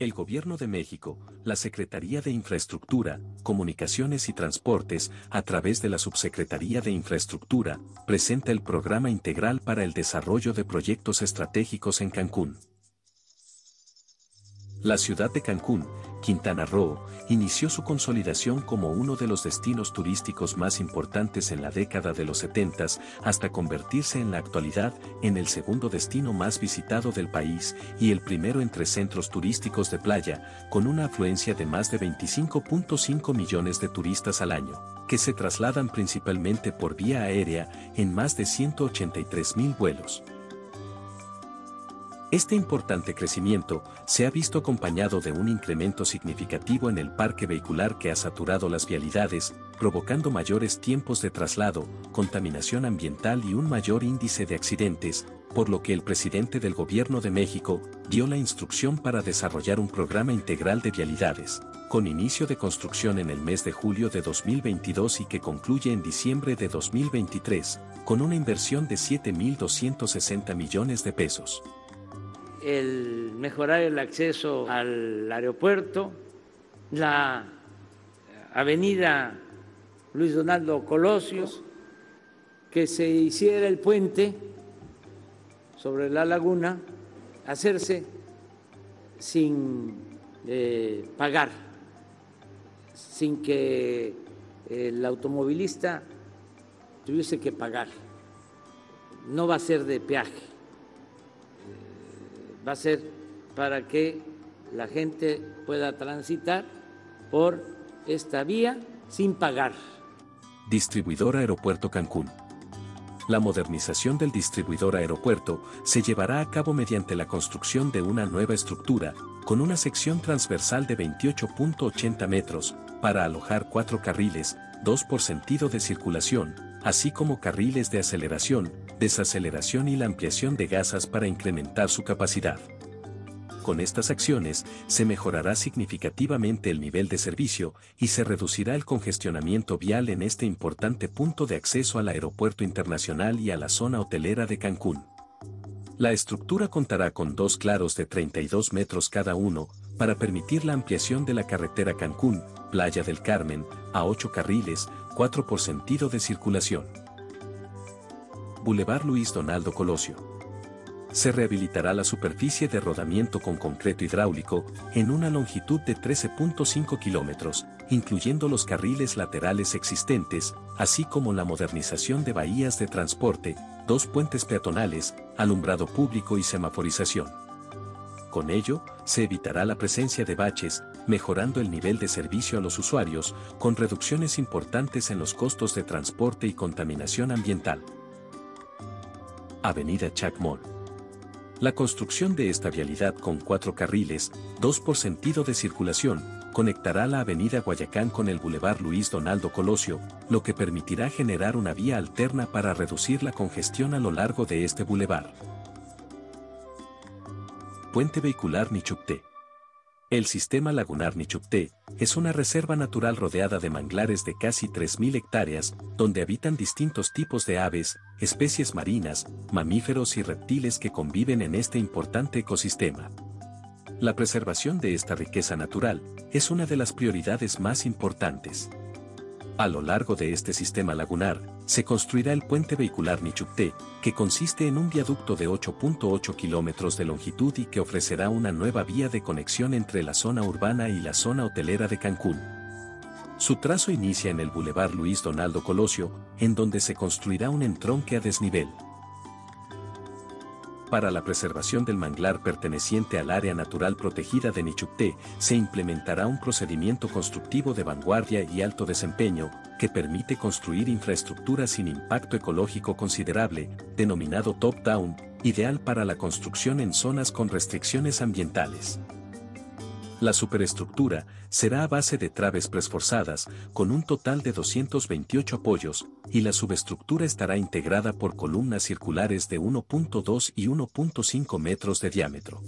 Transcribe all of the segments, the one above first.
El Gobierno de México, la Secretaría de Infraestructura, Comunicaciones y Transportes, a través de la Subsecretaría de Infraestructura, presenta el Programa Integral para el Desarrollo de Proyectos Estratégicos en Cancún. La ciudad de Cancún, Quintana Roo, inició su consolidación como uno de los destinos turísticos más importantes en la década de los 70 hasta convertirse en la actualidad en el segundo destino más visitado del país y el primero entre centros turísticos de playa, con una afluencia de más de 25.5 millones de turistas al año, que se trasladan principalmente por vía aérea en más de 183 mil vuelos. Este importante crecimiento se ha visto acompañado de un incremento significativo en el parque vehicular que ha saturado las vialidades, provocando mayores tiempos de traslado, contaminación ambiental y un mayor índice de accidentes, por lo que el presidente del Gobierno de México dio la instrucción para desarrollar un programa integral de vialidades, con inicio de construcción en el mes de julio de 2022 y que concluye en diciembre de 2023, con una inversión de 7.260 millones de pesos el mejorar el acceso al aeropuerto, la avenida Luis Donaldo Colosios, que se hiciera el puente sobre la laguna, hacerse sin eh, pagar, sin que el automovilista tuviese que pagar. No va a ser de peaje va a ser para que la gente pueda transitar por esta vía sin pagar. Distribuidor Aeropuerto Cancún. La modernización del distribuidor aeropuerto se llevará a cabo mediante la construcción de una nueva estructura, con una sección transversal de 28.80 metros, para alojar cuatro carriles, dos por sentido de circulación, así como carriles de aceleración, desaceleración y la ampliación de gasas para incrementar su capacidad. Con estas acciones, se mejorará significativamente el nivel de servicio y se reducirá el congestionamiento vial en este importante punto de acceso al aeropuerto internacional y a la zona hotelera de Cancún. La estructura contará con dos claros de 32 metros cada uno, para permitir la ampliación de la carretera Cancún, Playa del Carmen, a 8 carriles, 4 por sentido de circulación. Boulevard Luis Donaldo Colosio. Se rehabilitará la superficie de rodamiento con concreto hidráulico en una longitud de 13.5 kilómetros, incluyendo los carriles laterales existentes, así como la modernización de bahías de transporte, dos puentes peatonales, alumbrado público y semaforización. Con ello, se evitará la presencia de baches, mejorando el nivel de servicio a los usuarios, con reducciones importantes en los costos de transporte y contaminación ambiental. Avenida Chacmón. La construcción de esta vialidad con cuatro carriles, dos por sentido de circulación, conectará la avenida Guayacán con el Boulevard Luis Donaldo Colosio, lo que permitirá generar una vía alterna para reducir la congestión a lo largo de este boulevard. Puente Vehicular Nichupté. El sistema lagunar Nichupté es una reserva natural rodeada de manglares de casi 3.000 hectáreas, donde habitan distintos tipos de aves, especies marinas, mamíferos y reptiles que conviven en este importante ecosistema. La preservación de esta riqueza natural es una de las prioridades más importantes. A lo largo de este sistema lagunar, se construirá el puente vehicular Nichupté, que consiste en un viaducto de 8.8 kilómetros de longitud y que ofrecerá una nueva vía de conexión entre la zona urbana y la zona hotelera de Cancún. Su trazo inicia en el Boulevard Luis Donaldo Colosio, en donde se construirá un entronque a desnivel para la preservación del manglar perteneciente al área natural protegida de Nichupté, se implementará un procedimiento constructivo de vanguardia y alto desempeño, que permite construir infraestructura sin impacto ecológico considerable, denominado top-down, ideal para la construcción en zonas con restricciones ambientales. La superestructura será a base de traves presforzadas, con un total de 228 apoyos, y la subestructura estará integrada por columnas circulares de 1.2 y 1.5 metros de diámetro.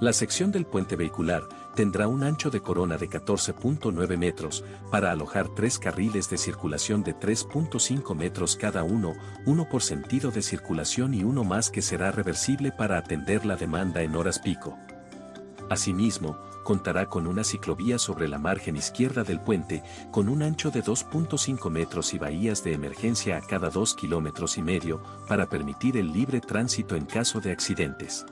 La sección del puente vehicular tendrá un ancho de corona de 14.9 metros, para alojar tres carriles de circulación de 3.5 metros cada uno, uno por sentido de circulación y uno más que será reversible para atender la demanda en horas pico. Asimismo, contará con una ciclovía sobre la margen izquierda del puente, con un ancho de 2.5 metros y bahías de emergencia a cada 2 kilómetros y medio, para permitir el libre tránsito en caso de accidentes.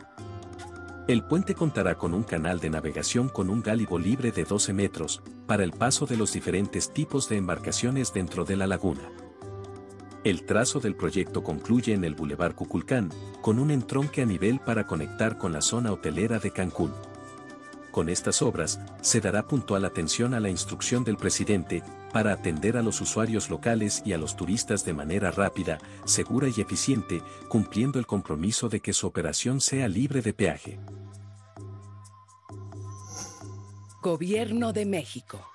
El puente contará con un canal de navegación con un gálibo libre de 12 metros, para el paso de los diferentes tipos de embarcaciones dentro de la laguna. El trazo del proyecto concluye en el Boulevard Cuculcán, con un entronque a nivel para conectar con la zona hotelera de Cancún. Con estas obras, se dará puntual atención a la instrucción del presidente, para atender a los usuarios locales y a los turistas de manera rápida, segura y eficiente, cumpliendo el compromiso de que su operación sea libre de peaje. Gobierno de México.